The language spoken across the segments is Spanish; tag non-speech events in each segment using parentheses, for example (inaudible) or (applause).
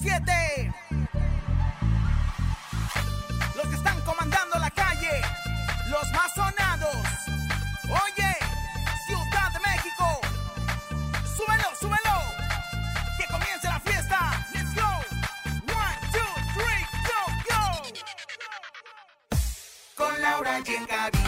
97.7. Los que están comandando la calle, los más sonados. Oye, Ciudad de México. Súbelo, súbelo. Que comience la fiesta. Let's go. One, two, three, go, go. Con Laura y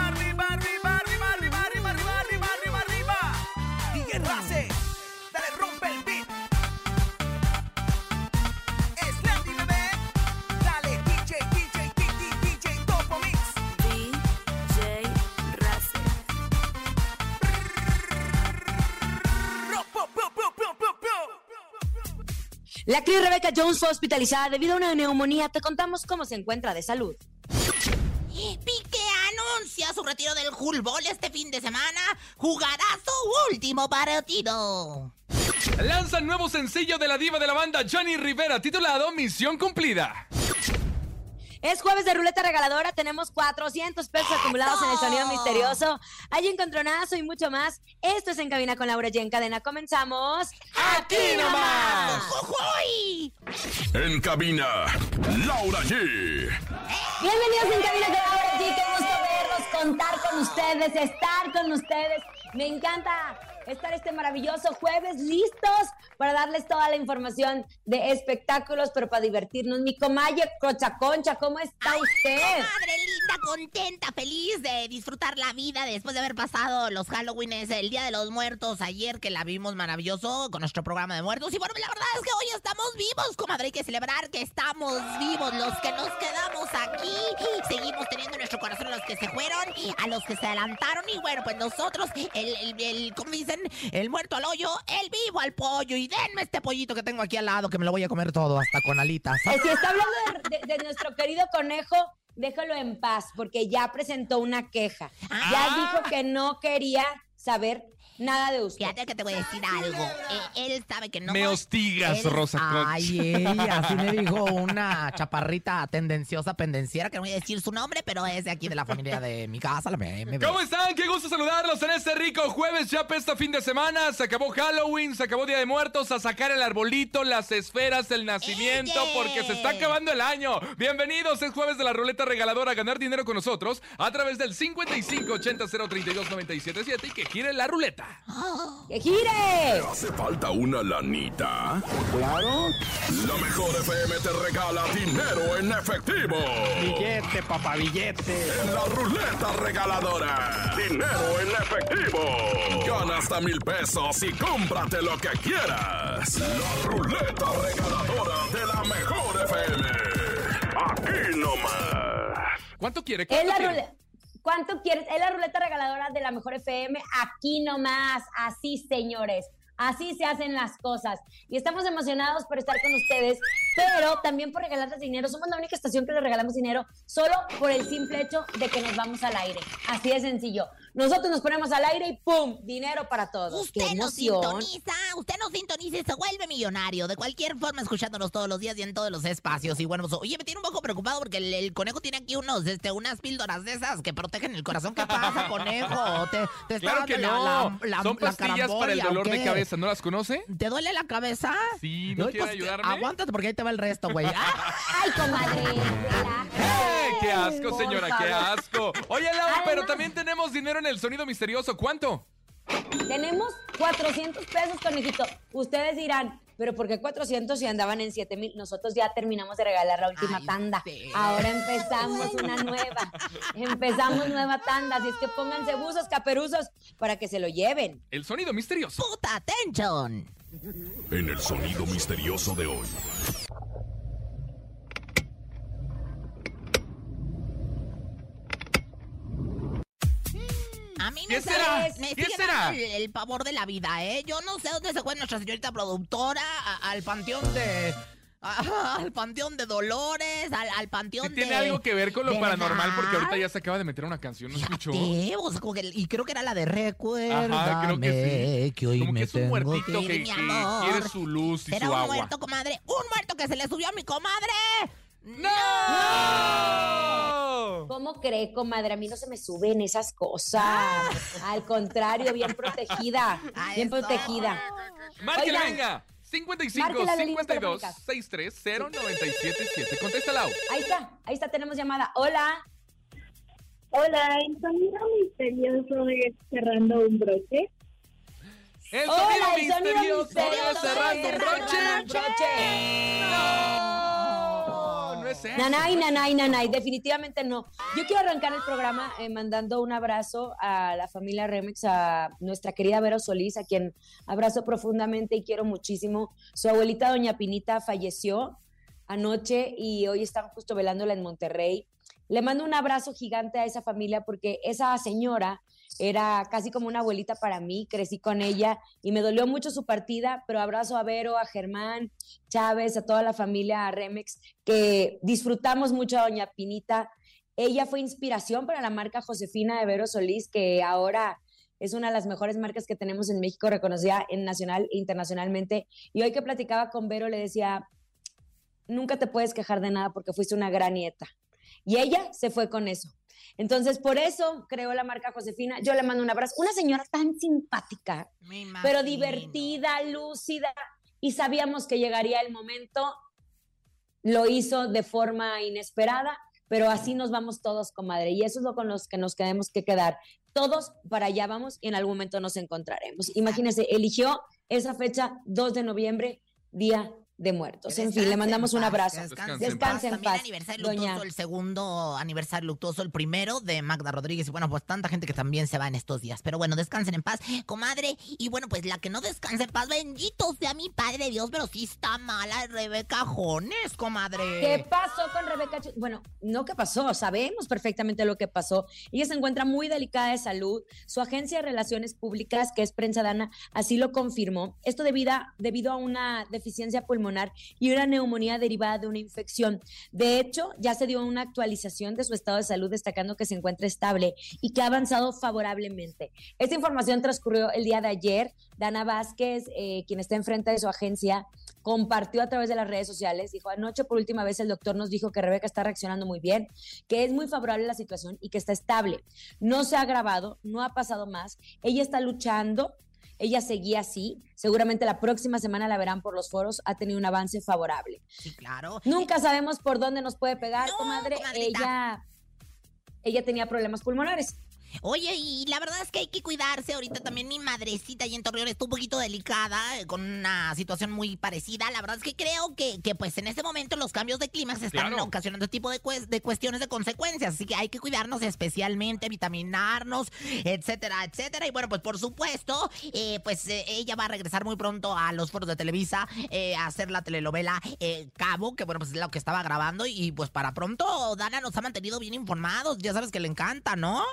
actriz Rebecca Jones fue hospitalizada debido a una neumonía. Te contamos cómo se encuentra de salud. Piqué anuncia su retiro del Hulbol este fin de semana. Jugará su último partido. Lanzan nuevo sencillo de la diva de la banda Johnny Rivera titulado Misión Cumplida. Es jueves de ruleta regaladora. Tenemos 400 pesos acumulados en el sonido misterioso. Hay encontronazo y mucho más. Esto es En Cabina con Laura G. En cadena. Comenzamos. ¡Aquí nomás! ¡Jujuy! En cabina, Laura G. Bienvenidos en Cabina con Laura G. Qué gusto verlos, contar con ustedes, estar con ustedes. Me encanta estar este maravilloso jueves listos para darles toda la información de espectáculos, pero para divertirnos. Mi comalle Cocha Concha, ¿cómo está usted? Madre linda, contenta, feliz de disfrutar la vida después de haber pasado los Halloweenes, el Día de los Muertos, ayer que la vimos maravilloso con nuestro programa de muertos. Y bueno, la verdad es que hoy estamos vivos, comadre. Hay que celebrar que estamos vivos, los que nos quedamos aquí. Seguimos teniendo en nuestro corazón a los que se fueron, a los que se adelantaron. Y bueno, pues nosotros, el, el, el ¿cómo dicen? El muerto al hoyo, el vivo al pollo. Y denme este pollito que tengo aquí al lado, que me lo voy a comer todo, hasta con alitas. Eh, Si está hablando de, de- de nuestro querido conejo, déjalo en paz, porque ya presentó una queja. Ya Ah. dijo que no quería saber nada de usted. Fíjate que te voy a decir algo. Eh, él sabe que no. Me hostigas, Él- Rosa Concha. Ay, ella, así me dijo una chaparrita tendenciosa, pendenciera, que no voy a decir su nombre, pero es de aquí de la familia de mi casa. La me- ¿Cómo están? Qué gusto saludarlos en este rico jueves. Ya pesta fin de semana. Se acabó Halloween, se acabó Día de Muertos. A sacar el arbolito, las esferas, el nacimiento, ¡Eye! porque se está acabando el año. Bienvenidos, es jueves de la ruleta regaladora. A ganar dinero con nosotros a través del 55 80 032 977 y que gire la ruleta. ¡Que gire! ¿Hace falta una lanita? Claro. La mejor FM te regala dinero en efectivo. Billete, papá, billete. En la ruleta regaladora. Dinero en efectivo. Gana hasta mil pesos y cómprate lo que quieras. La ruleta regaladora de la mejor FM. Aquí nomás. ¿Cuánto quiere? ¿Cuánto la quiere? ¿Cuánto quieres? Es la ruleta regaladora de la mejor FM. Aquí nomás. Así, señores. Así se hacen las cosas. Y estamos emocionados por estar con ustedes, pero también por regalarles dinero. Somos la única estación que les regalamos dinero solo por el simple hecho de que nos vamos al aire. Así de sencillo. Nosotros nos ponemos al aire y ¡pum! Dinero para todos. ¡Qué Usted nos sintoniza, usted nos sintoniza y se vuelve millonario. De cualquier forma, escuchándonos todos los días y en todos los espacios. Y bueno, pues, oye, me tiene un poco preocupado porque el, el conejo tiene aquí unos, este, unas píldoras de esas que protegen el corazón. ¿Qué pasa, conejo? ¿Te, te está Claro que no. la- la- la- Son la pastillas para el dolor ¿o de cabeza. ¿No las conoce? ¿Te duele la cabeza? Sí, ¿no quiere pues, ayudarme? Aguántate porque ahí te va el resto, güey. (laughs) ¡Ah! ¡Ay, comadre! ¡Eh, ¡Qué asco, señora! ¡Qué asco! Oye, Lau, Además- pero también tenemos dinero en el sonido misterioso. ¿Cuánto? Tenemos 400 pesos, conejito. Ustedes dirán, pero ¿por qué 400 si andaban en 7 mil? Nosotros ya terminamos de regalar la última Ay, tanda. Ahora empezamos una nueva. Empezamos nueva tanda. Así es que pónganse buzos, caperuzos, para que se lo lleven. El sonido misterioso. Puta atención. En el sonido misterioso de hoy. A mí ¿Qué me, será? ¿Qué sigue será? dando El, el pavor de la vida, ¿eh? Yo no sé dónde se fue nuestra señorita productora, a- al panteón de... (laughs) al panteón de Dolores, al, al panteón Sí de... tiene algo que ver con lo paranormal, porque ahorita ya se acaba de meter una canción, ¿no escuchó? Sí, o sea, como que- y creo que era la de Recuérdame Ajá, creo que sí. hoy Como que me es un muertito ir, que, que amor. quiere su luz y ¿Será su un agua. muerto, comadre? ¡Un muerto que se le subió a mi comadre! ¡No! ¿Cómo cree, comadre? A mí no se me suben esas cosas. (laughs) Al contrario, bien protegida. Ah, Bien eso. protegida. Márquele, Oigan. venga. 55 Márquela a las líneas 52 telefónicas. 63 0977. Contéstala. Ahí está, ahí está, tenemos llamada. Hola. Hola, el sonido misterioso es cerrando un broche. El Hola, sonido el sonido misterioso misterioso de cerrando un broche. cerrando un broche. No es eso. Nanay, nanay, nanay, definitivamente no. Yo quiero arrancar el programa eh, mandando un abrazo a la familia Remix, a nuestra querida Vero Solís, a quien abrazo profundamente y quiero muchísimo. Su abuelita, doña Pinita, falleció anoche y hoy están justo velándola en Monterrey. Le mando un abrazo gigante a esa familia porque esa señora era casi como una abuelita para mí, crecí con ella y me dolió mucho su partida, pero abrazo a Vero, a Germán, Chávez, a toda la familia a Remex, que disfrutamos mucho a Doña Pinita. Ella fue inspiración para la marca Josefina de Vero Solís, que ahora es una de las mejores marcas que tenemos en México, reconocida en nacional e internacionalmente. Y hoy que platicaba con Vero, le decía, nunca te puedes quejar de nada porque fuiste una gran nieta. Y ella se fue con eso. Entonces, por eso creó la marca Josefina. Yo le mando un abrazo. Una señora tan simpática, pero divertida, lúcida, y sabíamos que llegaría el momento. Lo hizo de forma inesperada, pero así nos vamos todos, comadre, y eso es lo con los que nos tenemos que quedar. Todos para allá vamos y en algún momento nos encontraremos. Imagínense, eligió esa fecha, 2 de noviembre, Día de Muertos. En fin, le mandamos un abrazo. Descanse Descanse, en en paz. aniversario luctuoso, Doña. el segundo aniversario luctuoso, el primero de Magda Rodríguez. Y bueno, pues tanta gente que también se va en estos días. Pero bueno, descansen en paz, comadre. Y bueno, pues la que no descanse en paz, bendito sea mi padre Dios, pero sí está mala Rebeca Jones, comadre. ¿Qué pasó con Rebeca? Bueno, no qué pasó, sabemos perfectamente lo que pasó. Ella se encuentra muy delicada de salud. Su agencia de relaciones públicas, que es Prensa Dana, así lo confirmó. Esto debido a, debido a una deficiencia pulmonar y una neumonía derivada de una infección. De hecho, ya se dio una actualización de su estado de salud, destacando que se encuentra estable y que ha avanzado favorablemente. Esta información transcurrió el día de ayer. Dana Vázquez, eh, quien está enfrente de su agencia, compartió a través de las redes sociales, dijo, anoche por última vez el doctor nos dijo que Rebeca está reaccionando muy bien, que es muy favorable la situación y que está estable. No se ha agravado, no ha pasado más, ella está luchando, ella seguía así, seguramente la próxima semana la verán por los foros, ha tenido un avance favorable. Sí, claro. Nunca sabemos por dónde nos puede pegar, No, comadre, comadrita. ella... Ella tenía problemas pulmonares. Oye, y la verdad es que hay que cuidarse. Ahorita también mi madrecita allí en Torreón está un poquito delicada, eh, con una situación muy parecida. La verdad es que creo que, que pues en este momento los cambios de clima se están Claro. ocasionando este tipo de, cues- de cuestiones de consecuencias. Así que hay que cuidarnos especialmente, vitaminarnos, etcétera, etcétera. Y bueno, pues por supuesto, eh, pues eh, ella va a regresar muy pronto a los foros de Televisa eh, a hacer la telenovela eh, Cabo, que bueno, pues es lo que estaba grabando. Y pues para pronto, Dana nos ha mantenido bien informados. Ya sabes que le encanta, ¿no?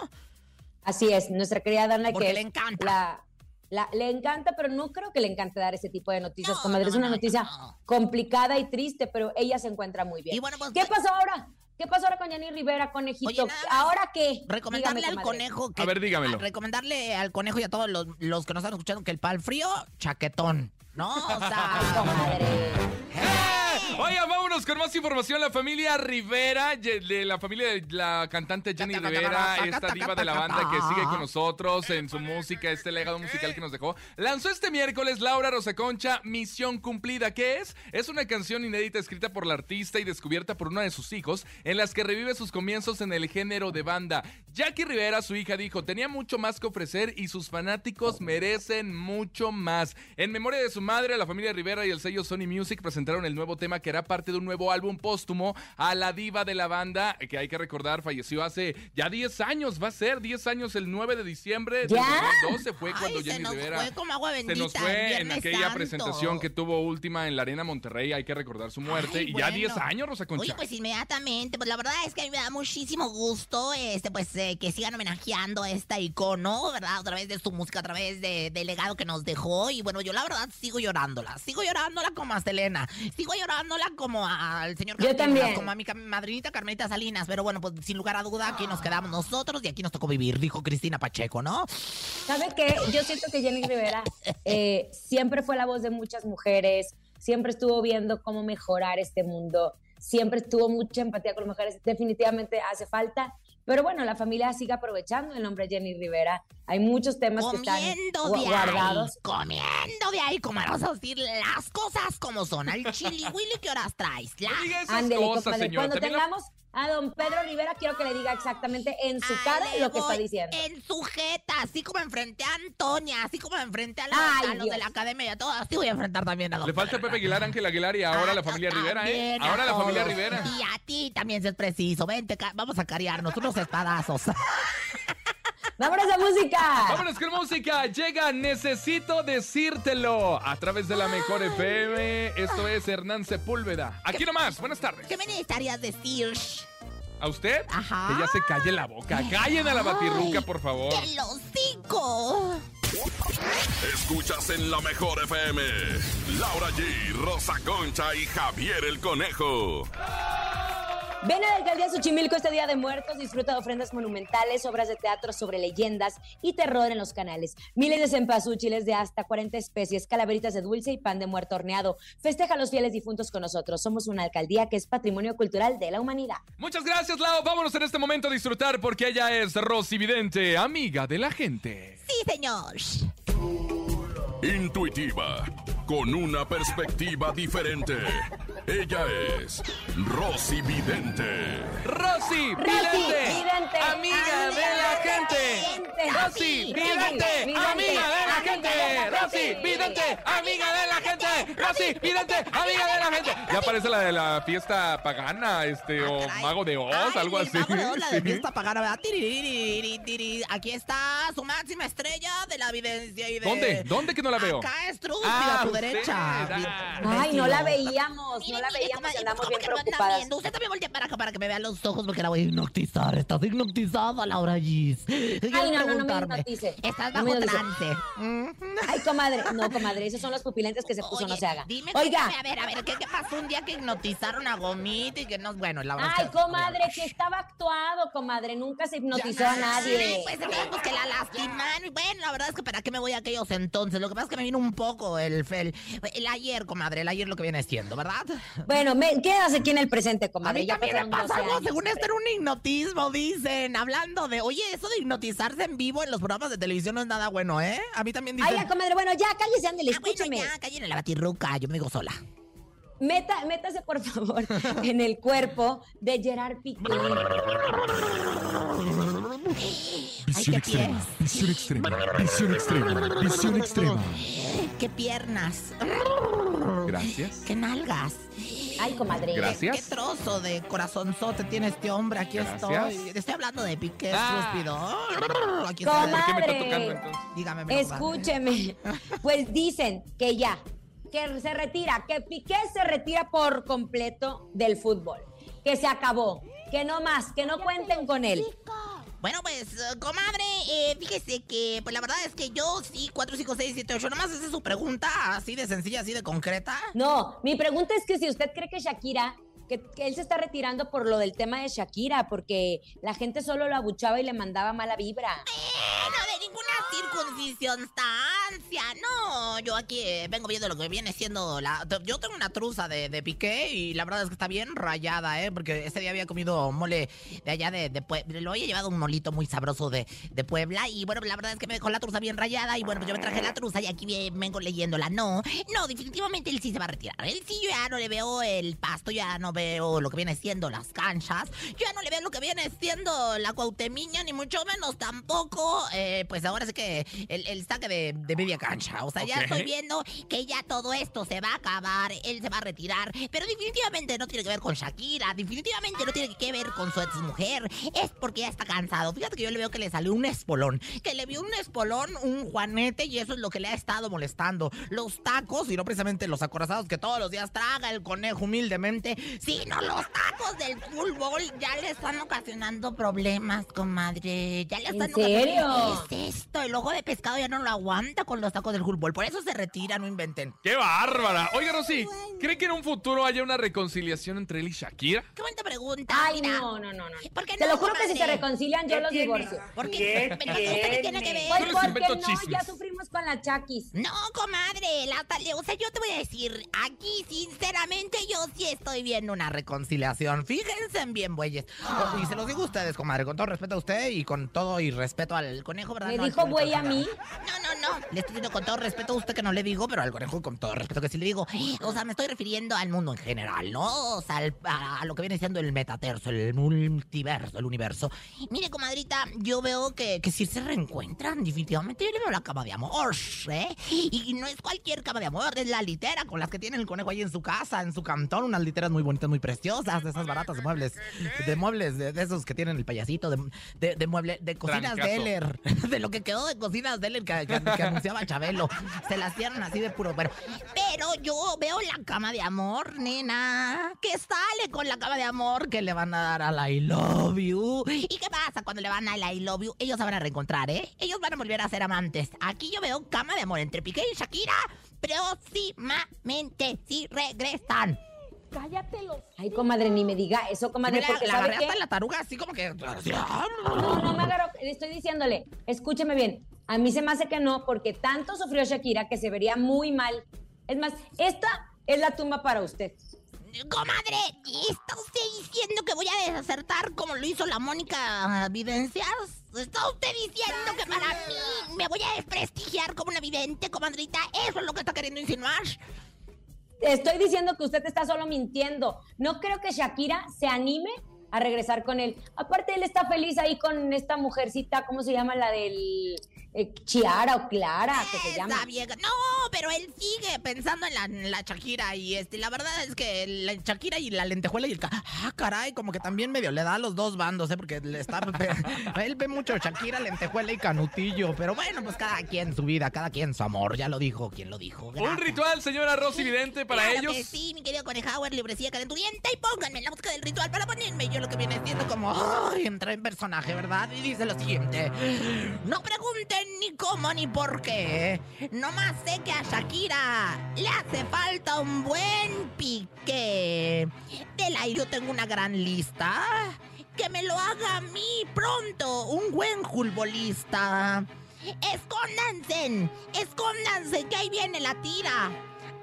Así es, nuestra querida Dana, Porque que le encanta. la- la- le encanta, pero no creo que le encante dar ese tipo de noticias, No, comadre. no, es una no, noticia no. complicada y triste, pero ella se encuentra muy bien. Y bueno, pues, ¿Qué pasó ahora? ¿Qué pasó ahora con Jenny Rivera, conejito? Oye, nada más ¿Ahora qué? Recomendarle Dígame, al comadre. conejo que. A ver, dígamelo. a- Recomendarle al conejo y a todos los, los que nos están escuchando que el pal frío, chaquetón. ¿No? O sea. comadre. Oigan, vámonos con más información. La familia Rivera, de la familia de la cantante Jenny Rivera, esta diva de la banda que sigue con nosotros en su música, este legado musical que nos dejó, lanzó este miércoles Laura Rosaconcha, Misión Cumplida. ¿Qué es? Es una canción inédita escrita por la artista y descubierta por uno de sus hijos, en las que revive sus comienzos en el género de banda. Jackie Rivera, su hija, dijo, tenía mucho más que ofrecer y sus fanáticos merecen mucho más. En memoria de su madre, la familia Rivera y el sello Sony Music presentaron el nuevo tema que era parte de un nuevo álbum póstumo a la diva de la banda, que hay que recordar, falleció hace ya 10 años, va a ser 10 años el 9 de diciembre de ¿Ya? 2012 fue cuando Ay, se Jenny nos Rivera fue como agua se nos fue en aquella Santo. presentación que tuvo última en la Arena Monterrey, hay que recordar su muerte Ay, y ya bueno. 10 años, Rosa Concha. Oye, pues inmediatamente, pues la verdad es que a mí me da muchísimo gusto, este, pues eh, que sigan homenajeando a esta icono, ¿verdad? A través de su música, a través de- del legado que nos dejó. Y bueno, yo la verdad sigo llorándola, sigo llorándola como a Selena, sigo como al señor Yo también. como a mi madrinita Carmelita Salinas. Pero bueno, pues sin lugar a duda, aquí nos quedamos nosotros y aquí nos tocó vivir, dijo Cristina Pacheco, ¿no? ¿Sabe qué? Yo siento que Jenny Rivera eh, siempre fue la voz de muchas mujeres, siempre estuvo viendo cómo mejorar este mundo, siempre tuvo mucha empatía con las mujeres. Definitivamente hace falta. Pero bueno, la familia sigue aprovechando el nombre Jenny Rivera. Hay muchos temas que están Comiendo gu- de guardados. ahí, comiendo de ahí, como vamos a decir las cosas como son. Al chili willy que horas traes. La- No diga esas Ándele, cosas, compadre. señora. Cuando También la- tengamos a don Pedro Rivera, quiero que le diga exactamente en su Ahí cara lo que está diciendo. En su jeta, así como enfrenté a Antonia, así como enfrenté a, la- Ay, a los Dios. de la academia y a todos, así voy a enfrentar también a los Le falta Pepe Aguilar, Ángel Aguilar y ahora la familia Rivera, ¿eh? Ahora la familia Rivera. Y a ti también si es preciso. Vente, vamos a cariarnos unos espadazos. (laughs) ¡Vámonos a música! Vámonos con música. Llega Necesito Decírtelo a través de la Mejor FM. Esto es Hernán Sepúlveda. Aquí nomás. Buenas tardes. ¿Qué me necesitarías decir? ¿A usted? Ajá. Que ya se calle la boca. Callen a la batirruca, por favor. ¡El hocico! Escuchas en la mejor FM. Laura G, Rosa Concha y Javier el Conejo. Ven a la alcaldía Xochimilco este Día de Muertos, disfruta de ofrendas monumentales, obras de teatro sobre leyendas y terror en los canales. Miles de cempasúchiles de hasta 40 especies, calaveritas de dulce y pan de muerto horneado. Festeja a los fieles difuntos con nosotros. Somos una alcaldía que es patrimonio cultural de la humanidad. Muchas gracias, Lau. Vámonos en este momento a disfrutar porque ella es Rosy Vidente, amiga de la gente. Sí, señor. Intuitiva, con una perspectiva diferente. Ella es Rosy Vidente. Rosy Rosy Vidente, Vidente, amiga de la gente. Rosy Vidente, amiga de la amiga de gente. Rosy. Vidente, amiga de la gente. Rosy Vidente, amiga de la gente. Ya parece la de la fiesta pagana, este, o Caray. Mago de Oz, Ay, algo así. Mago de Oz, la de fiesta pagana, ¿verdad? Tiririri, tiri. Aquí está su máxima estrella de la evidencia y de... ¿Dónde? ¿Dónde que no la veo? Acá es Ah, tu derecha. Ay, no la veíamos, no la veíamos y andamos ¿cómo bien que no anda preocupadas. viendo? Usted también voltea para acá para que me vea los ojos porque la voy a hipnotizar. Estás hipnotizada, Laura Gis. Ay, no, no, no me hipnotice. Estás bajo trance. Ay, comadre. No, comadre, esos son los pupilentes que se puso, no se haga. Dime, Oiga. a ver, a ver, ¿qué, pasó un día que hipnotizaron a Gomita y que no... Bueno, la verdad Ay, comadre, que estaba actuado, comadre. Nunca se hipnotizó a nadie. Pues entonces, pues que la lastiman. Y Bueno, la verdad es que para qué me voy a aquellos entonces. Lo que pasa es que me vino un poco el, el, el ayer, comadre, el ayer lo que viene siendo, ¿verdad? Bueno, me, quédase aquí en el presente, A comadre. mí Ya también me pasa 12 algo, según esto era un hipnotismo, dicen. Hablando de, oye, eso de hipnotizarse en vivo en los programas de televisión no es nada bueno, ¿eh? A mí también dicen... Ay, ya, comadre, bueno, ya, cállese, ándele, Ah, bueno, escúcheme. ya, callen en la batirruca, yo me digo sola. Meta, métase, por favor, (laughs) en el cuerpo de Gerard Piqué. (laughs) Ay, qué pies, visión extrema, visión extrema, visión extrema. qué piernas, Gracias. qué nalgas. Ay, comadre. Gracias. ¿Qué trozo de corazonzote tiene este hombre? Aquí Gracias. estoy. Estoy hablando de Piqué, Ah. estúpido. Aquí Comadre. estoy. ¿Por qué me está tocando entonces? Dígame, mi. Escúcheme. Pues dicen que ya, que se retira, que Piqué se retira por completo del fútbol, que se acabó, que no más, que no cuenten con él. Bueno, pues, eh, comadre, eh, fíjese que, pues la verdad es que yo sí, 4, 5, 6, 7, 8, nomás esa es su pregunta, así de sencilla, así de concreta. No, mi pregunta es que si usted cree que Shakira, que, él se está retirando por lo del tema de Shakira, porque la gente solo lo abuchaba y le mandaba mala vibra. Eh, no, de ninguna circunstancia. No, yo aquí eh, vengo viendo lo que viene siendo la... Yo tengo una truza de, de piqué y la verdad es que está bien rayada, ¿eh? Porque ese día había comido mole de allá de, de Puebla. Lo había llevado un molito muy sabroso de, de Puebla y bueno, la verdad es que me dejó la truza bien rayada y bueno, pues yo me traje la truza y aquí vengo leyéndola. No, no, definitivamente él sí se va a retirar. Él sí yo ya no le veo el pasto, ya no veo lo que viene siendo las canchas, yo ya no le veo lo que viene siendo la cuautemiña, ni mucho menos tampoco, eh, pues ahora sí que el, el saque de, de media cancha. O sea, ya estoy viendo que ya todo esto se va a acabar, él se va a retirar, pero definitivamente no tiene que ver con Shakira, definitivamente no tiene que ver con su exmujer, es porque ya está cansado. Fíjate que yo le veo que le salió un espolón, que le vio un espolón, un juanete, y eso es lo que le ha estado molestando. Los tacos, y no precisamente los acorazados que todos los días traga el conejo humildemente, los tacos del fútbol ya le están ocasionando problemas, comadre. Ya le ¿En están serio? ocasionando- ¿Qué es esto? El ojo de pescado ya no lo aguanta con los tacos del fútbol, por eso se retira, no inventen. ¡Qué bárbara! Oiga, Rosy, ¿cree que en un futuro haya una reconciliación entre él y Shakira? Qué bonita pregunta. Ay, mira. no, no, no, no. ¿Por qué Te no, lo juro que si se reconcilian, yo los divorcio. ¿Por qué? ¿Qué Pero ¿usted qué tiene que ver? Pues Yo les porque invento no, chismes. ya con la Chakis. No, comadre, la tale- o sea, yo te voy a decir, aquí sinceramente yo sí estoy viendo una reconciliación. Fíjense en bien, bueyes. Y se los digo a ustedes, comadre, con todo respeto a usted y con todo y respeto al conejo, ¿verdad? ¿Me No dijo güey a mí? No, no, no. Le estoy diciendo con todo respeto a usted que no le digo, pero al conejo con todo respeto que sí le digo. O sea, me estoy refiriendo al mundo en general, ¿no? O sea, al- a, a lo que viene siendo el metaterso, el multiverso, el universo. Mire, comadrita, yo veo que, que sí se reencuentran. Definitivamente yo le veo la cama de amor, ¿eh? Y no es cualquier cama de amor, es la litera con las que tiene el conejo ahí en su casa, en su cantón. Unas literas muy bonitas, muy preciosas, de esas baratas de muebles. De muebles, de, de esos que tienen el payasito, de, de, de mueble, de cocinas. Deller. (laughs) De lo que quedó de cocinas Deller que, que, que anunciaba Chabelo. Se las dieron así de puro. Pero, pero yo veo la cama de amor, nena. Que sale con la cama de amor que le van a dar al I love you. ¿Y qué pasa cuando le van al I love you? Ellos se van a reencontrar, ¿eh? Ellos van a volver a ser amantes. Aquí yo veo cama de amor entre Piqué y Shakira. Próximamente sí regresan. Ay, comadre, ni me diga eso, comadre, Mira, porque la ¿sabe agarré qué? hasta la taruga así como que... No, no me agarro, le estoy diciéndole, escúcheme bien, a mí se me hace que no, porque tanto sufrió Shakira que se vería muy mal. Es más, esta es la tumba para usted. Comadre, ¿está usted diciendo que voy a desacertar como lo hizo la Mónica Videncias? ¿Está usted diciendo que para mí me voy a desprestigiar como una vidente, comadrita? ¿Eso es lo que está queriendo insinuar? Estoy diciendo que usted está solo mintiendo. No creo que Shakira se anime a regresar con él. Aparte, él está feliz ahí con esta mujercita, ¿cómo se llama? La del eh, Chiara o Clara, que se Esa llama. vieja. No, pero él sigue pensando en la, en la Shakira y este, la verdad es que la Shakira y la lentejuela y el... ca- Ah, caray, como que también medio le da a los dos bandos, ¿eh? Porque le está... (laughs) él ve mucho Shakira, lentejuela y canutillo, pero bueno, pues cada quien su vida, cada quien su amor, ya lo dijo, ¿quién lo dijo? Un ritual, señora Rosy Vidente, para Claro ellos. que sí, mi querido Conejauer, librecía calenturienta y pónganme la música del ritual para ponerme yo lo que viene siendo como, ay, entré en personaje, ¿verdad? Y dice lo siguiente, no pregunten ni cómo ni por qué, nomás sé que a Shakira le hace falta un buen pique. Del aire yo tengo una gran lista, que me lo haga a mí pronto, un buen futbolista. Escóndanse, escóndanse, que ahí viene la tira.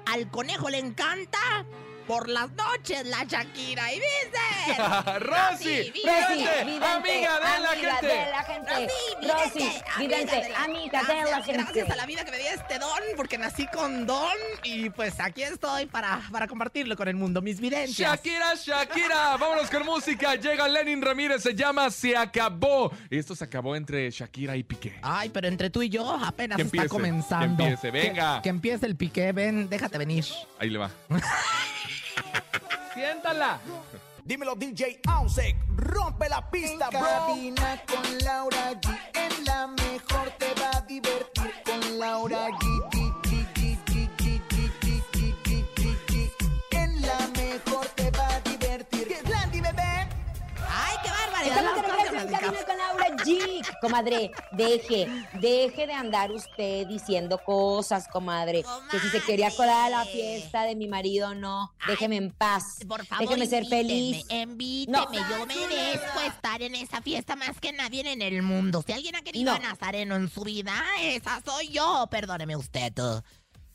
Al conejo le encanta por las noches la Shakira. Y dice... (laughs) Rosy, Rosy, Vidente, Vidente, amiga de la gente. de la gente. Rosy, Rosy, vidente, amiga de la gente. Gracias a la vida que me dio este don, porque nací con don y pues aquí estoy para, para compartirlo con el mundo, mis vivencias. Shakira, Shakira, (laughs) vámonos con música. Llega Lenin Ramírez, se llama Se acabó. Esto se acabó entre Shakira y Piqué. Ay, pero entre tú y yo apenas está comenzando. que empiece, venga. Que, que empiece el piqué, ven, déjate venir. Ahí le va. (laughs) Siéntala. Dímelo DJ Ausek, rompe la pista, En bro. cabina con Laura G. En la mejor te va a divertir con Laura G. Comadre, deje, deje de andar usted diciendo cosas, comadre. Que si se quería colar a la fiesta de mi marido, no. Déjeme en paz. Por favor, Déjeme ser feliz. Invíteme, No. yo merezco estar en esa fiesta más que nadie en el mundo. Si alguien ha querido No. a Nazareno en su vida, esa soy yo. Perdóneme usted.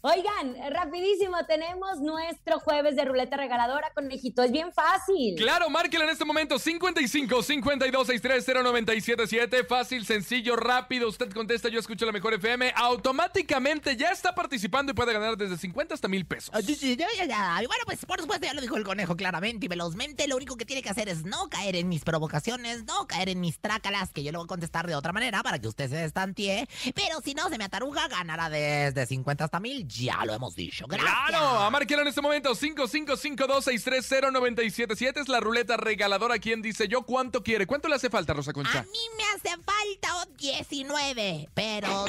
Oigan, rapidísimo, tenemos nuestro jueves de ruleta regaladora, conejito. Es bien fácil. Claro, márquela en este momento 55 52 630 977 Fácil, sencillo, rápido. Usted contesta, yo escucho la mejor FM. Automáticamente ya está participando y puede ganar desde 50 hasta mil pesos. Ah, sí, sí, ya, ya, ya. Y bueno, pues por supuesto ya lo dijo el conejo claramente y velozmente. Lo único que tiene que hacer es no caer en mis provocaciones, no caer en mis trácalas, que yo le voy a contestar de otra manera para que usted se destantee. Pero si no se me ataruga, ganará desde 50 hasta mil. Ya lo hemos dicho. Gracias. Claro, a márquela en este momento 5552 630 977 Es la ruleta regaladora. ¿Quién dice yo cuánto quiere? ¿Cuánto le hace falta, Rosa A Concha? mí me hace falta 19, pero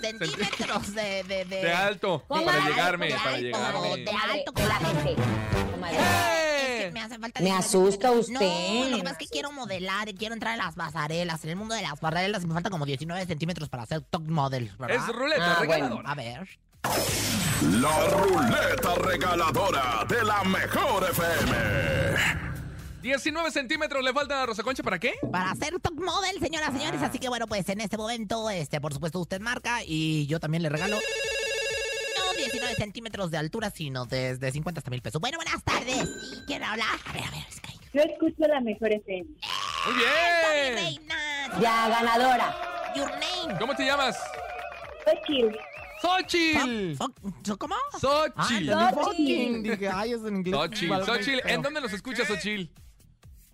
centímetros de... De, de, De alto, para llegarme, de para alto, llegarme. de alto, comadre. Es que ¡Eh! me hace falta Me 19 asusta usted. No, lo que pasa es que quiero modelar, quiero entrar en las pasarelas, en el mundo de las pasarelas y me falta como 19 centímetros para ser top model, ¿verdad? Es ruleta Ah, regaladora. A ver. La ruleta regaladora de la mejor FM. 19 centímetros le faltan a Rosa Concha, ¿para qué? Para ser top model, señoras y señores. Así que bueno, pues en este momento, este, por supuesto, usted marca y yo también le regalo. No 19 centímetros de altura, sino desde 50 hasta mil pesos. Bueno, buenas tardes. ¿Sí? ¿Quién habla? A ver, a ver, Sky. Yo escucho la mejor FM. Muy Mi bien. reina. Ya, ganadora. Your name. ¿Cómo te llamas? Xochitl. Fuck, ¿Cómo? Xochitl. Ah, Xochitl. fucking, dije, ay, es en inglés. ¿En dónde nos escuchas, Xochitl?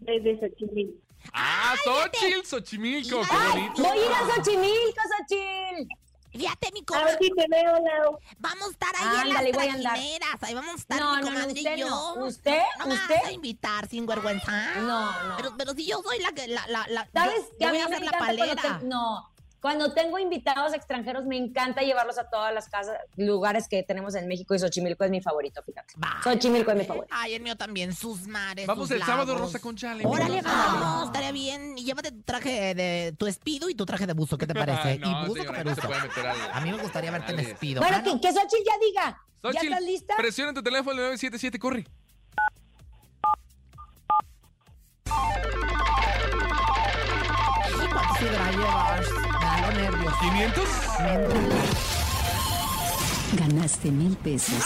Desde Xochimilco. Ah, Xochitl, Xochimilco, qué bonito. Voy a ir a Xochimilco, Xochitl. Fíjate, mi A comadre. ver si te veo, Lau. Vamos a estar ahí Ándale, en a las trajineras. Ahí vamos a estar No, mi no, no, comadre usted y yo. no. ¿Usted? ¿No me ¿Usted? vas a invitar sin vergüenza? No, no. Pero, pero si yo soy la que... La, la, la, ¿Sabes yo- A voy a hacer la palera. te- No, cuando tengo invitados extranjeros me encanta llevarlos a todas las casas, lugares que tenemos en México y Xochimilco es mi favorito, fíjate. Xochimilco es mi favorito. Ay, el mío también, sus mares, Vamos sus el sábado. Rosa Concha. le Órale, vamos, estaría bien. Y llévate tu traje de tu espido y tu traje de buzo, ¿qué te parece? Ay, (laughs) no, y buzo señora, con no se peluso. puede meter al- A mí me gustaría verte en espido. Bueno, Ah, que, no. que Xochitl ya diga. ¿Ya estás lista? presiona tu teléfono 977, corre. ¿cuántos fibra ¿500? Ganaste mil pesos.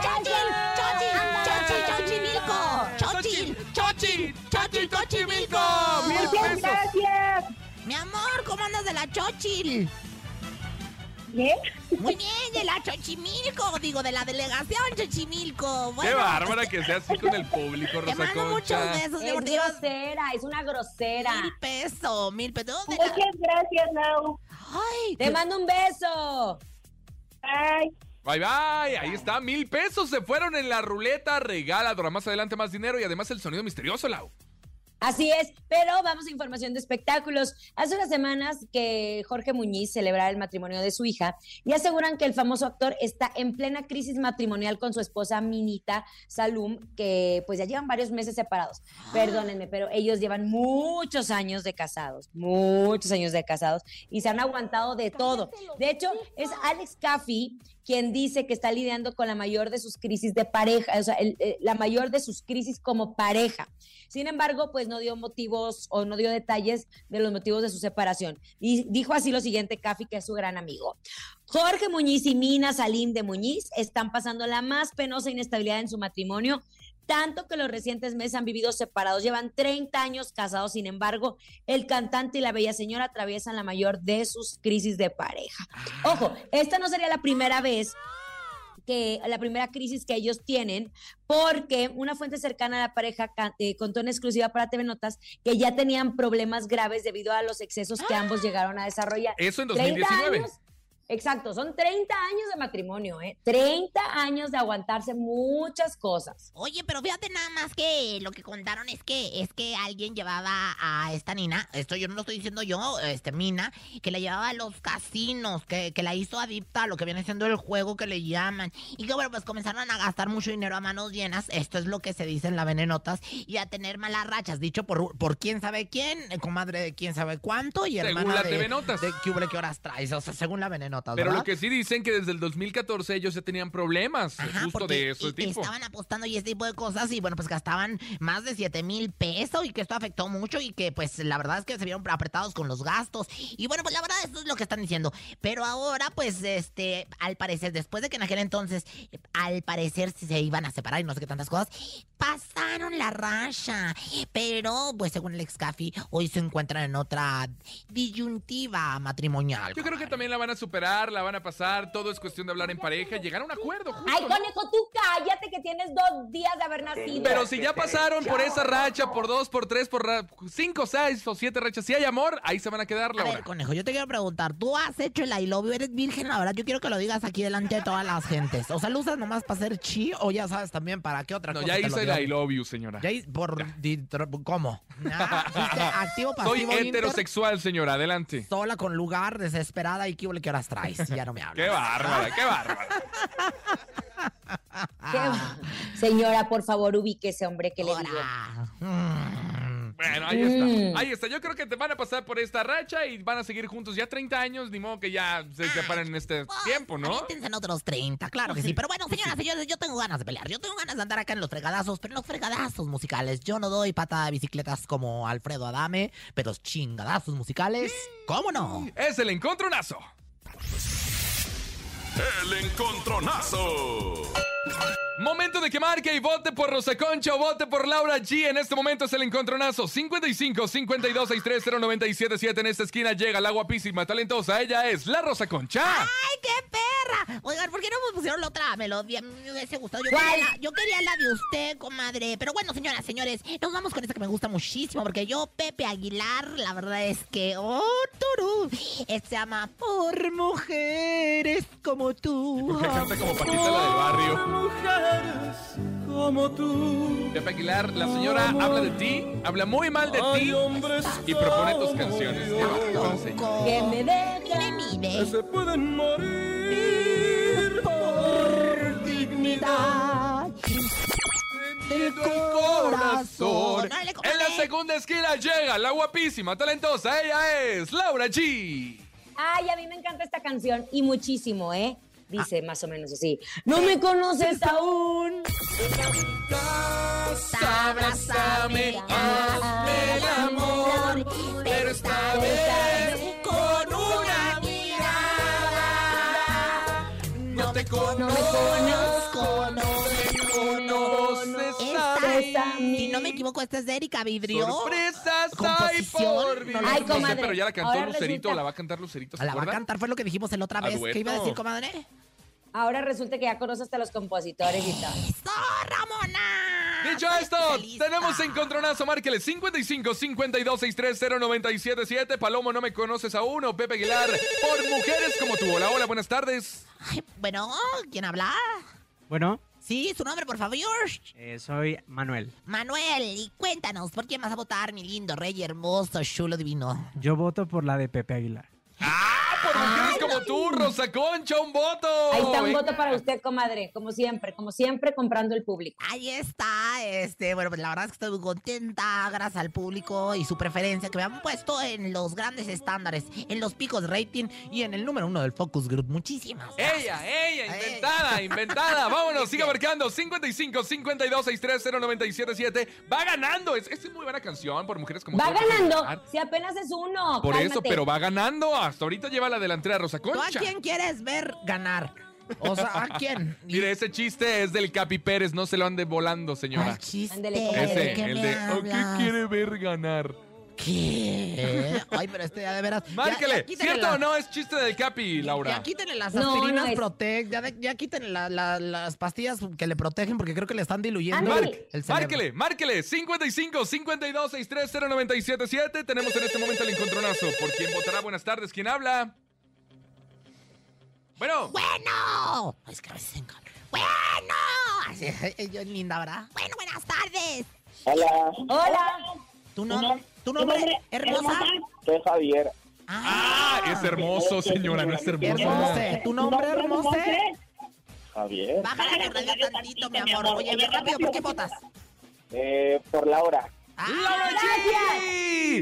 ¡Chochil! ¡Chochil! ¡Chochil! ¡Chochimilco! ¡Chochil! ¡Chochil! ¡Chochil! ¡Chochimilco! ¡Mil pesos! gracias. Mi amor, ¿cómo andas de la Chochil? ¿Bien? Muy bien, de la Chochimilco, digo, de la delegación Chochimilco. Bueno, Qué bárbara que sea así con el público, (laughs) Te Rosa mando muchos besos, de Es verdad. grosera, es una grosera. Mil pesos, mil pesos. ¿Dónde la- Muchas gracias, Lau. Ay, Te mando un beso. Bye. Bye bye, ahí está, mil pesos se fueron en la ruleta regaladora. Más adelante más dinero y además el sonido misterioso, Lau. Así es, pero vamos a información de espectáculos. Hace unas semanas que Jorge Muñiz celebraba el matrimonio de su hija y aseguran que el famoso actor está en plena crisis matrimonial con su esposa Minita Salum, que pues ya llevan varios meses separados. Perdónenme, pero ellos llevan muchos años de casados, muchos años de casados y se han aguantado de todo. De hecho, es Alex Caffey quien dice que está lidiando con la mayor de sus crisis de pareja, o sea, eh, la mayor de sus crisis como pareja. Sin embargo, pues no dio motivos o no dio detalles de los motivos de su separación. Y dijo así lo siguiente, Cafi, que es su gran amigo. Jorge Muñiz y Mina Salim de Muñiz están pasando la más penosa inestabilidad en su matrimonio, tanto que los recientes meses han vivido separados. Llevan 30 años casados, sin embargo, el cantante y la bella señora atraviesan la mayor de sus crisis de pareja. Ojo, esta no sería la primera vez que la primera crisis que ellos tienen, porque una fuente cercana a la pareja eh, contó en exclusiva para TV Notas que ya tenían problemas graves debido a los excesos que ambos llegaron a desarrollar. Eso en 30 2019. años, Exacto, son 30 años de matrimonio, ¿eh? 30 años de aguantarse muchas cosas. Oye, pero fíjate nada más que lo que contaron es que es que alguien llevaba a esta Nina, esto yo no lo estoy diciendo yo, este Mina, que la llevaba a los casinos, que, que la hizo adicta a lo que viene siendo el juego que le llaman. Y que bueno, pues comenzaron a gastar mucho dinero a manos llenas, esto es lo que se dice en la venenotas, y a tener malas rachas, dicho por, por quién sabe quién, comadre de quién sabe cuánto, y Según hermana la de, TV Notas. de qué horas traes, o sea, según la venenotas, Pero ¿verdad? lo que sí dicen que desde el 2014 ellos ya tenían problemas Ajá, justo de ese y- tipo. Estaban apostando y ese tipo de cosas y bueno, pues gastaban más de 7 mil pesos y que esto afectó mucho y que pues la verdad es que se vieron apretados con los gastos. Y bueno, pues la verdad esto es lo que están diciendo. Pero ahora pues este, al parecer, después de que en aquel entonces, al parecer se iban a separar y no sé qué tantas cosas, pasaron la racha. Pero pues según el ex Café, hoy se encuentran en otra disyuntiva matrimonial. Yo creo que también la van a superar, la van a pasar, todo es cuestión de hablar en pareja, llegar a un acuerdo justo. Ay, ¿no? conejo, tú cállate que tienes dos días de haber nacido. Pero si ya pasaron por esa racha, por dos, por tres, por cinco, seis o siete rachas, si hay amor, ahí se van a quedar, A Laura. ver, conejo, yo te quiero preguntar, ¿tú has hecho el I love you? ¿Eres virgen? La verdad, yo quiero que lo digas aquí delante de todas las gentes. O sea, ¿lo usas nomás para hacer chi o ya sabes también para qué otra No, cosa ya te lo hice el I love you, señora. Ya hi- por di- ¿Cómo? Ah, (laughs) activo, pasivo, Soy inter, heterosexual, señora, adelante. sola con lugar, desesperada y qué qué horas traes. Ya no me hablas. Qué bárbara, qué bárbara. Señora, por favor, ubíquese, hombre, que le digo. Bueno, ahí está. Mm. Ahí está. Yo creo que te van a pasar por esta racha y van a seguir juntos ya 30 años, ni modo que ya se separen en este Pues, tiempo, ¿no? en otros 30, claro que sí. Pero bueno, señoras, señores, yo tengo ganas de pelear. Yo tengo ganas de andar acá en los fregadazos, pero en los fregadazos musicales. Yo no doy patada de bicicletas como Alfredo Adame, pero chingadazos musicales, ¿cómo no? Es el encontronazo. El encontronazo. Momento de que marque y vote por Rosa Concha o vote por Laura G. En este momento es el encontronazo. 55 52 63 0977. En esta esquina llega la guapísima, talentosa. Ella es la Rosa Concha. ¡Ay, qué! Oigan, ¿por qué no me pusieron la otra melodía? Me hubiese gustado. Yo quería, la, yo quería la de usted, comadre. Pero bueno, señoras, señores, nos vamos con esta que me gusta muchísimo. Porque yo, Pepe Aguilar, la verdad es que. ¡Oh, turú! Este se llama Por Mujeres como tú. Canta como Patita la del barrio. Mujeres como tú. Pepe Aguilar, la señora habla de ti, habla muy mal de Hay ti hombres y propone tus canciones. Me que se pueden morir el corazón. En la comadre. segunda esquina llega la guapísima, talentosa. Ella es Laura G. Ay, a mí me encanta esta canción y muchísimo, ¿eh? Dice más o menos así. No me conoces aún. Abrázame, hazme el amor, no me equivoco, esta es de Erika Vidrio. Sorpresas hay por no vivir. No Ay, sé, comadre, pero ya la cantó ahora Lucerito, resulta- la va a cantar Lucerito, ¿se La va a cantar, fue lo que dijimos la otra A vez. ¿Qué iba a decir, comadre? Ahora resulta que ya conoces hasta los compositores y. ¡Eso, Ramona! Dicho esto, tenemos encontronazo, márquele 55 52 630 977 Palomo, no me conoces aún, o Pepe Aguilar, por mujeres como tú. Hola, hola, buenas tardes. Ay, bueno, ¿quién habla? Bueno, Sí, su nombre, por favor. eh, soy Manuel. Manuel, y cuéntanos, ¿por quién vas a votar, mi lindo rey hermoso, chulo divino? Yo voto por la de Pepe Aguilar. ¡Ah, por mujeres como tú, Rosa Concha, un voto! Ahí está un Venga. voto para usted, comadre, como siempre, como siempre, comprando el público. Ahí está, este, bueno, pues la verdad es que estoy muy contenta, gracias al público y su preferencia que me han puesto en los grandes estándares, en los picos de rating y en el número uno del Focus Group. Muchísimas gracias. Ella, ella, inventada, (laughs) inventada. Vámonos, siga marcando. 55 52 630 977 Va ganando. Es, es muy buena canción por mujeres como Va tú. ganando, si apenas es uno. Por eso, pero va ganando. Hasta ahorita lleva la delantera Rosa ¿Tú a Concha. quién quieres ver ganar? O sea, ¿a (laughs) quién? Mire, ese chiste es del Capi Pérez. No se lo ande volando, señora. Chiste. Ese, ¿qué el me de. ¿O qué hablas? quiere ver ganar? ¿Qué? Ay, pero este ya de veras. ya- Márquele. ya ¿Cierto la- o no? Es chiste del Capi, Laura. Ya quítenle las aspirinas no es- Protect, ya, de- ya quítenle la- la- las pastillas que le protegen porque creo que le están diluyendo Ándale. el. Márquele, márquele. 55 52 630 977 Tenemos en este momento el encontronazo. ¿Por quién votará? Buenas tardes. ¿Quién habla? Bueno. Bueno. Es que a veces en. Bueno. Así, (laughs) es linda, ¿verdad? Bueno, buenas tardes. Hola. Hola. ¿Tu, nom- ¿Tu nombre, hermosa? Soy Javier. Ah, es hermoso, señora, no es hermoso. ¿Tu nombre, hermosa? Javier. Bájale la radio tantito, mi amor. Oye, ve rápido, ¿por qué votas? Eh, por Laura. Ah, ¡Laura G!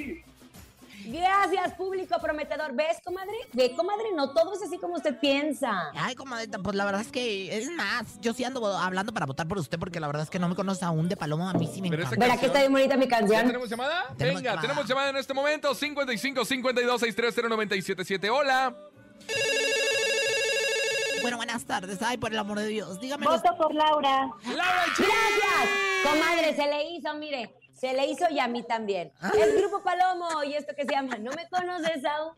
Público prometedor. ¿Ves, comadre? Ve, comadre, no todo es así como usted piensa. Ay, comadita, pues la verdad es que, es más, yo sí ando hablando para votar por usted porque la verdad es que no me conoce aún de Paloma, a mí sí me encanta. Verá que está bien bonita mi ¿Ya canción. tenemos llamada? Tenemos Venga, llamada. tenemos llamada en este momento. 55 52 630 977. Hola. Bueno, buenas tardes, ay, por el amor de Dios, dígame. Voto por Laura. ¡Laura! Gracias. Comadre, se le hizo, mire, se le hizo y a mí también. Es Grupo Palomo y esto que se llama ¿No me conoces aún?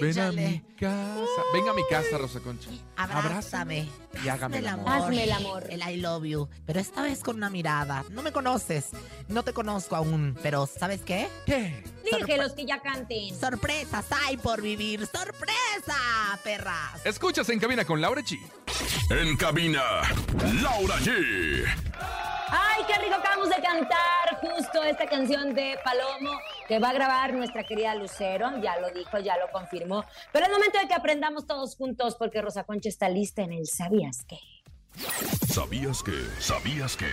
Ven a mi casa. Venga a mi casa, Rosa Concha. Abrázame. y hágame el amor. Hazme el amor. El I love you. Pero esta vez con una mirada. No me conoces. No te conozco aún. Pero ¿sabes qué? ¿Qué? Dije los que ya canten. Sorpresas hay por vivir. ¡Sorpresa, perras! Escuchas en cabina con Laura G. En cabina, Laura G. Ay, qué rico acabamos de cantar justo esta canción de Palomo que va a grabar nuestra querida Lucero. Ya lo dijo, ya lo confirmó. Pero es momento de que aprendamos todos juntos porque Rosa Concha está lista en el ¿Sabías qué? ¿Sabías que? ¿Sabías que?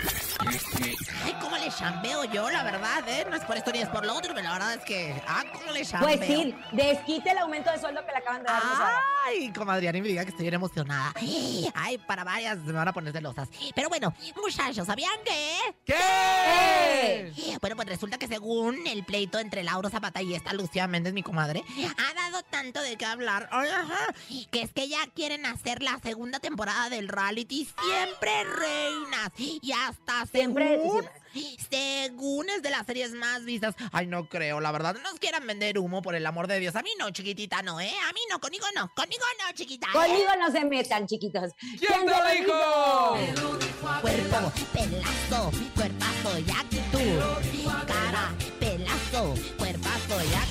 Ay, cómo le chambeo yo, la verdad, ¿eh? No es por esto ni es por lo otro, pero la verdad es que... Ah, cómo le chambeo. Pues sí, desquite el aumento de sueldo que le acaban de dar. Ay, comadre, ni me diga que estoy bien emocionada. Ay, para varias me van a poner celosas. Pero bueno, muchachos, ¿sabían qué? ¿Qué? Bueno, pues resulta que según el pleito entre Laura Zapata y esta Lucía Méndez, mi comadre, ha dado tanto de qué hablar. Ay, ajá, que es que ya quieren hacer la segunda temporada del reality Siempre Reinas. Y hasta Siempre- según, según es de las series más vistas. Ay, no creo, la verdad. No nos quieran vender humo, por el amor de Dios. A mí no, chiquitita, no, ¿eh? A mí no, conmigo no. Conmigo no, chiquita. ¿eh? Conmigo no se metan, chiquitos. ¿Quién te lo dijo? Cuerpo, pelazo, cuerpazo y actitud. Cara, pelazo, cuerpazo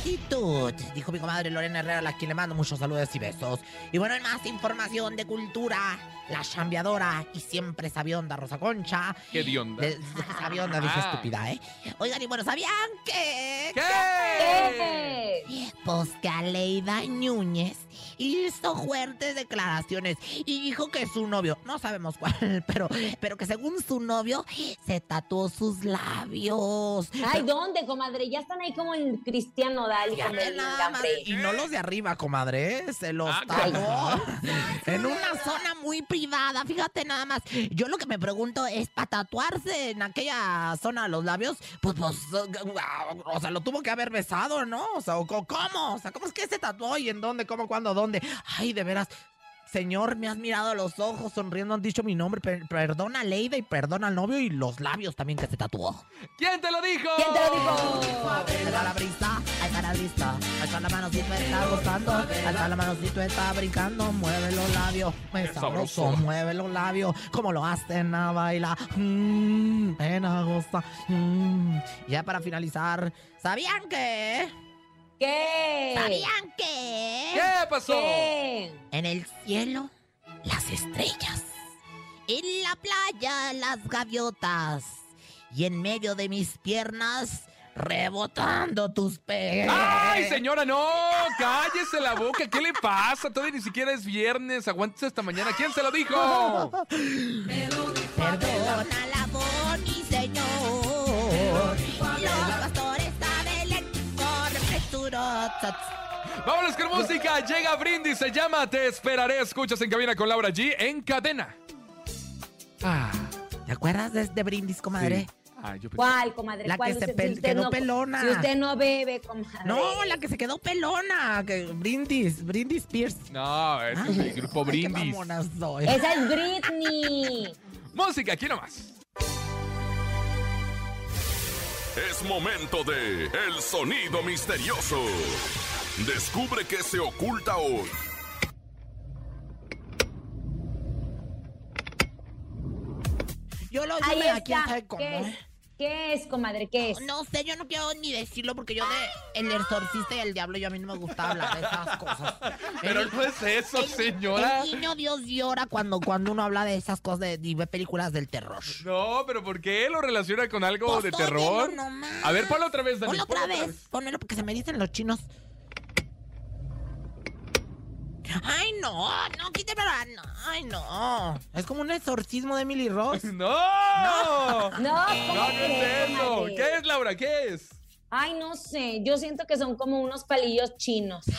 y actitud. Dijo mi comadre Lorena Herrera, a la quien le mando muchos saludos y besos. Y bueno, en más información de cultura, la chambeadora y siempre sabionda Rosa Concha. ¿Qué dionda? De- (laughs) sabionda, dije Ah. estúpida, ¿eh? Oigan, y bueno, ¿sabían que? ¿Qué? ¿Qué? Pues que Aleida Núñez hizo fuertes declaraciones y dijo que su novio, no sabemos cuál, (laughs) pero, pero que según su novio se tatuó sus labios. Ay, ¿dónde, comadre? Ya están ahí como el nada más, Gambre. y no los de arriba, comadre, ¿eh? se los Ah, tatuó (laughs) en una zona muy privada. Fíjate nada más. Yo lo que me pregunto es, ¿para tatuarse en aquella zona los labios? Pues, pues, o sea, lo tuvo que haber besado, ¿no? O sea, ¿o co- ¿cómo? O sea, ¿cómo es que se tatuó y en dónde, cómo, cuándo, dónde? Ay, de veras. Señor, me has mirado a los ojos, sonriendo, han dicho mi nombre. Per- perdona a Leida y perdona al novio y los labios también que se tatuó. ¿Quién te lo dijo? ¿Quién te lo dijo? Está la brisa, está la brisa. Está la está gozando. Está la manosito, está brincando. Mueve los labios, me sabroso. sabroso. Mueve los labios, como lo hacen a bailar. Mmm, ven a gozar. Mm. Ya para finalizar, ¿sabían que? ¿Qué? ¿Sabían que? ¿Qué pasó? ¿Qué? En el cielo, las estrellas. En la playa, las gaviotas. Y en medio de mis piernas, rebotando tus pies. ¡Ay, señora, no! ¡Cállese la boca! ¿Qué le pasa? Todavía ni siquiera es viernes. Aguántese hasta mañana. ¿Quién se lo dijo? Perdona la voz, presurosos. Vámonos con música. Llega Brindis. Se llama Te esperaré. Escuchas en cabina con Laura G. En cadena. Ah. ¿Te acuerdas de, de Brindis, comadre? sí. Ah, yo pensé- ¿Cuál, comadre? La ¿Cuál? que se Usted- pel- si usted quedó no- pelona. Si usted no bebe, comadre. No, la que se quedó pelona. Que Brindis, Brindis Pierce. No, ese es el grupo Ay, qué Brindis. mamona soy. Esa es Britney. Música, aquí nomás. Es momento de El Sonido Misterioso. Descubre qué se oculta hoy. Yo lo dime a quién está. sabe cómo. ¿Qué es? ¿eh? ¿Qué es, comadre? ¿Qué es? No sé, yo no quiero ni decirlo porque yo de El Exorcista y el Diablo, yo a mí no me gusta hablar de esas cosas. Pero El- no es eso, el- señora. El niño Dios llora cuando, cuando uno habla de esas cosas de, de películas del terror. No, pero ¿por qué lo relaciona con algo Pues de terror? nomás. A ver, ponlo otra vez, Dani. Ponlo otra ponlo vez. Ponelo porque se me dicen los chinos. Ay, no, no, quíteme la... no, Ay, no. Es como un exorcismo de Emily Ross. (laughs) ¡No! No, ¿cómo No, no crees, es eso. comadre? ¿Qué es, Laura? ¿Qué es? Ay, no sé, yo siento que son como unos palillos chinos. (laughs)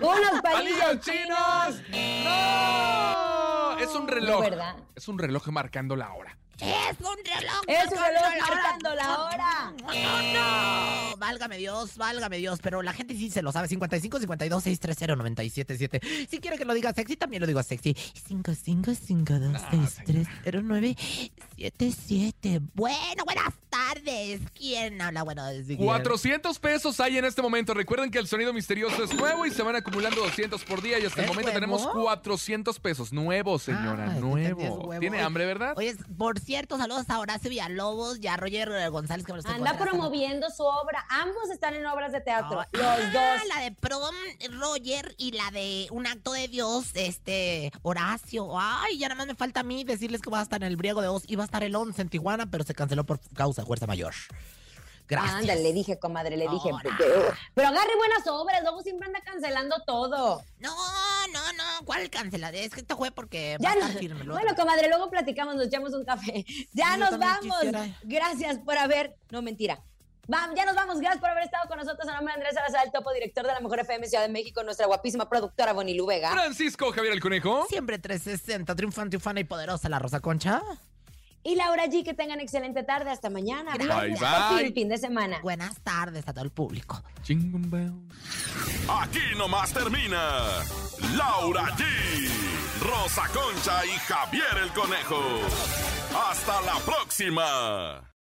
Unos palillos, ¡Palillos chinos! ¡No! Es un reloj. ¿verdad? Es un reloj marcando la hora. Es un reloj. Es un reloj marcando la hora. (laughs) no, no. Válgame Dios, válgame Dios. Pero la gente sí se lo sabe. 55 52 630 977. Si quiere que lo diga sexy, también lo digo sexy. 55 52 630 977. Bueno, buenas tardes. ¿Quién habla? Bueno, desde 400 pesos hay en este momento. Recuerden que el sonido misterioso es nuevo y se van acumulando 200 por día. Y hasta el ¿Es momento tenemos 400 pesos. Nuevo, señora, Ah, es que entendí, es nuevo. ¿Tiene hambre, verdad? Oye, por cierto, saludos a Horacio Villalobos y a Roger González que me Anda promoviendo su obra. Ambos están en obras de teatro. Ah, los ah, dos. La de prom, Roger, y la de Un acto de Dios, este, Horacio. Ay, ya nada más me falta a mí decirles que voy a estar en el Briego de Oz. Iba a estar el 11 en Tijuana, pero se canceló por causa fuerza mayor. Gracias. Ándale, le dije, comadre, le dije. Ahora. Pero agarre buenas obras, luego siempre anda cancelando todo. No, no, no. ¿Cuál cancelar? Es que esto fue porque va Ya a no- estar firme. lo Bueno, comadre, luego platicamos, nos echamos un café. (laughs) Ya Yo nos vamos. quisiera. Gracias por haber. No, mentira. Va, ya nos vamos. Gracias por haber estado con nosotros. A nombre de Andrés Salazar, el topo director de la Mejor FM Ciudad de México, nuestra guapísima productora Bonnie Vega. Francisco Javier el Conejo. Siempre 360, triunfante, ufana y poderosa la Rosa Concha. Y Laura G, que tengan excelente tarde. Hasta mañana. Bye, bye. fin, de semana. Buenas tardes a todo el público. Aquí nomás termina Laura G, Rosa Concha y Javier el Conejo. Hasta la próxima.